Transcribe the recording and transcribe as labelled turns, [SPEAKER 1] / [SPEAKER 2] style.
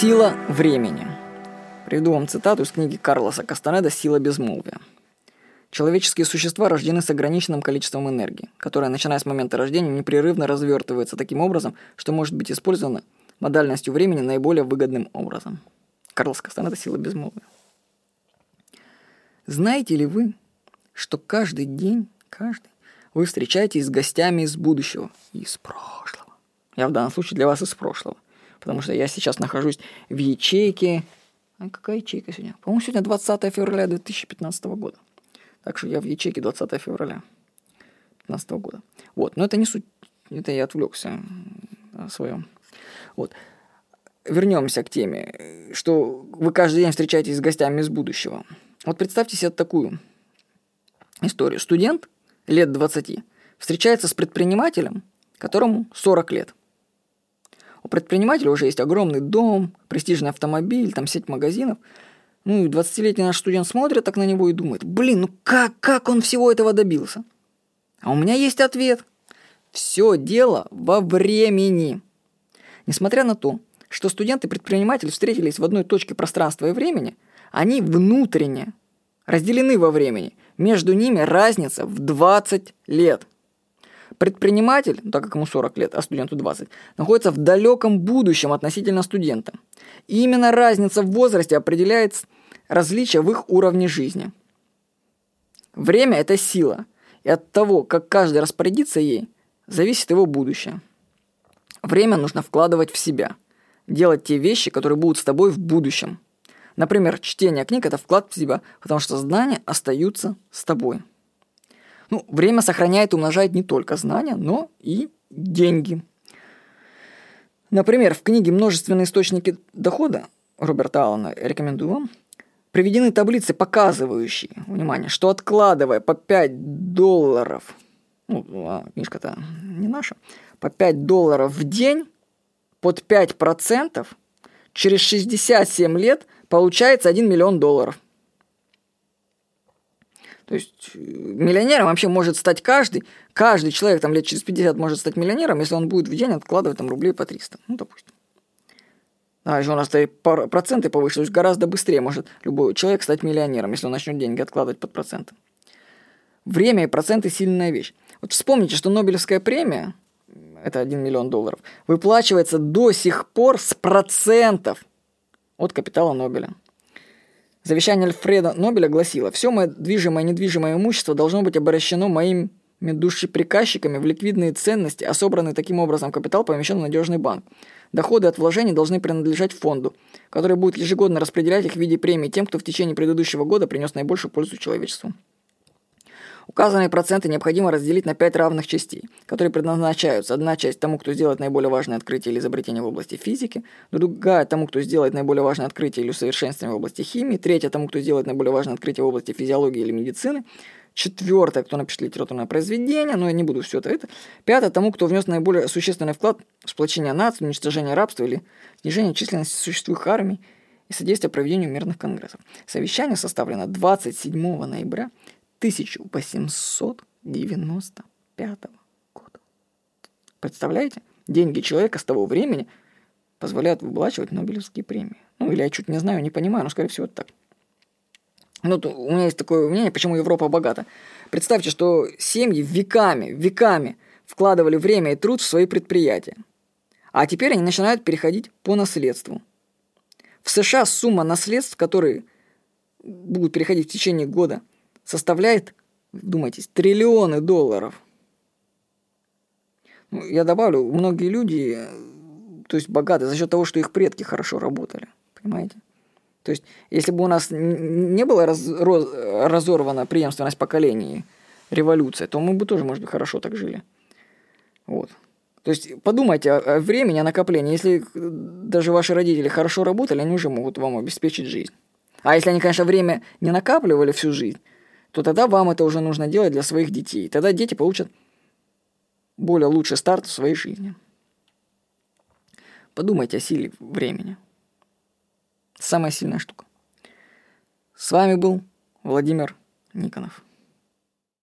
[SPEAKER 1] Сила времени. Приведу вам цитату из книги Карлоса Кастанеда «Сила безмолвия». Человеческие существа рождены с ограниченным количеством энергии, которая, начиная с момента рождения, непрерывно развертывается таким образом, что может быть использована модальностью времени наиболее выгодным образом. Карлос Кастанеда «Сила безмолвия». Знаете ли вы, что каждый день, каждый, вы встречаетесь с гостями из будущего и из прошлого? Я в данном случае для вас из прошлого, потому что я сейчас нахожусь в ячейке... А какая ячейка сегодня? По-моему, сегодня 20 февраля 2015 года. Так что я в ячейке 20 февраля 2015 года. Вот, но это не суть, это я отвлекся о своем. Вот. Вернемся к теме, что вы каждый день встречаетесь с гостями из будущего. Вот представьте себе такую историю. Студент лет 20 встречается с предпринимателем, которому 40 лет. У предпринимателя уже есть огромный дом, престижный автомобиль, там сеть магазинов – ну и 20-летний наш студент смотрит так на него и думает, блин, ну как, как он всего этого добился? А у меня есть ответ. Все дело во времени. Несмотря на то, что студент и предприниматель встретились в одной точке пространства и времени, они внутренне разделены во времени. Между ними разница в 20 лет. Предприниматель, ну, так как ему 40 лет, а студенту 20, находится в далеком будущем относительно студента. И именно разница в возрасте определяет различия в их уровне жизни. Время – это сила, и от того, как каждый распорядится ей, зависит его будущее. Время нужно вкладывать в себя, делать те вещи, которые будут с тобой в будущем. Например, чтение книг – это вклад в себя, потому что знания остаются с тобой. Ну, время сохраняет и умножает не только знания, но и деньги. Например, в книге «Множественные источники дохода» Роберта Аллана, рекомендую вам, приведены таблицы, показывающие, внимание, что откладывая по 5 долларов, ну, а книжка-то не наша, по 5 долларов в день под 5% через 67 лет получается 1 миллион долларов – то есть э, миллионером вообще может стать каждый. Каждый человек там лет через 50 может стать миллионером, если он будет в день откладывать там рублей по 300. Ну, допустим. А если у нас проценты повыше, то есть гораздо быстрее может любой человек стать миллионером, если он начнет деньги откладывать под проценты. Время и проценты – сильная вещь. Вот вспомните, что Нобелевская премия, это 1 миллион долларов, выплачивается до сих пор с процентов от капитала Нобеля. Завещание Альфреда Нобеля гласило, все мое движимое и недвижимое имущество должно быть обращено моими душеприказчиками в ликвидные ценности, а собранный таким образом капитал помещен в надежный банк. Доходы от вложений должны принадлежать фонду, который будет ежегодно распределять их в виде премии тем, кто в течение предыдущего года принес наибольшую пользу человечеству. Указанные проценты необходимо разделить на пять равных частей, которые предназначаются. Одна часть тому, кто сделает наиболее важное открытие или изобретение в области физики, другая тому, кто сделает наиболее важное открытие или усовершенствование в области химии, третья тому, кто сделает наиболее важное открытие в области физиологии или медицины, четвертое, кто напишет литературное произведение, но я не буду все это, это. Пятое, тому, кто внес наиболее существенный вклад в сплочение наций, уничтожение рабства или снижение численности существующих армий и содействие проведению мирных конгрессов. Совещание составлено 27 ноября 1895 года. Представляете? Деньги человека с того времени позволяют выплачивать Нобелевские премии. Ну, или я чуть не знаю, не понимаю, но, скорее всего, это так. Ну, у меня есть такое мнение, почему Европа богата. Представьте, что семьи веками, веками вкладывали время и труд в свои предприятия. А теперь они начинают переходить по наследству. В США сумма наследств, которые будут переходить в течение года составляет, думайтесь, триллионы долларов. Ну, я добавлю, многие люди, то есть богаты за счет того, что их предки хорошо работали. Понимаете? То есть, если бы у нас не было раз, роз, разорвана преемственность поколений, революция, то мы бы тоже, может быть, хорошо так жили. Вот. То есть подумайте о времени, о накоплении. Если даже ваши родители хорошо работали, они уже могут вам обеспечить жизнь. А если они, конечно, время не накапливали всю жизнь, то тогда вам это уже нужно делать для своих детей. Тогда дети получат более лучший старт в своей жизни. Подумайте о силе времени. Самая сильная штука. С вами был Владимир Никонов.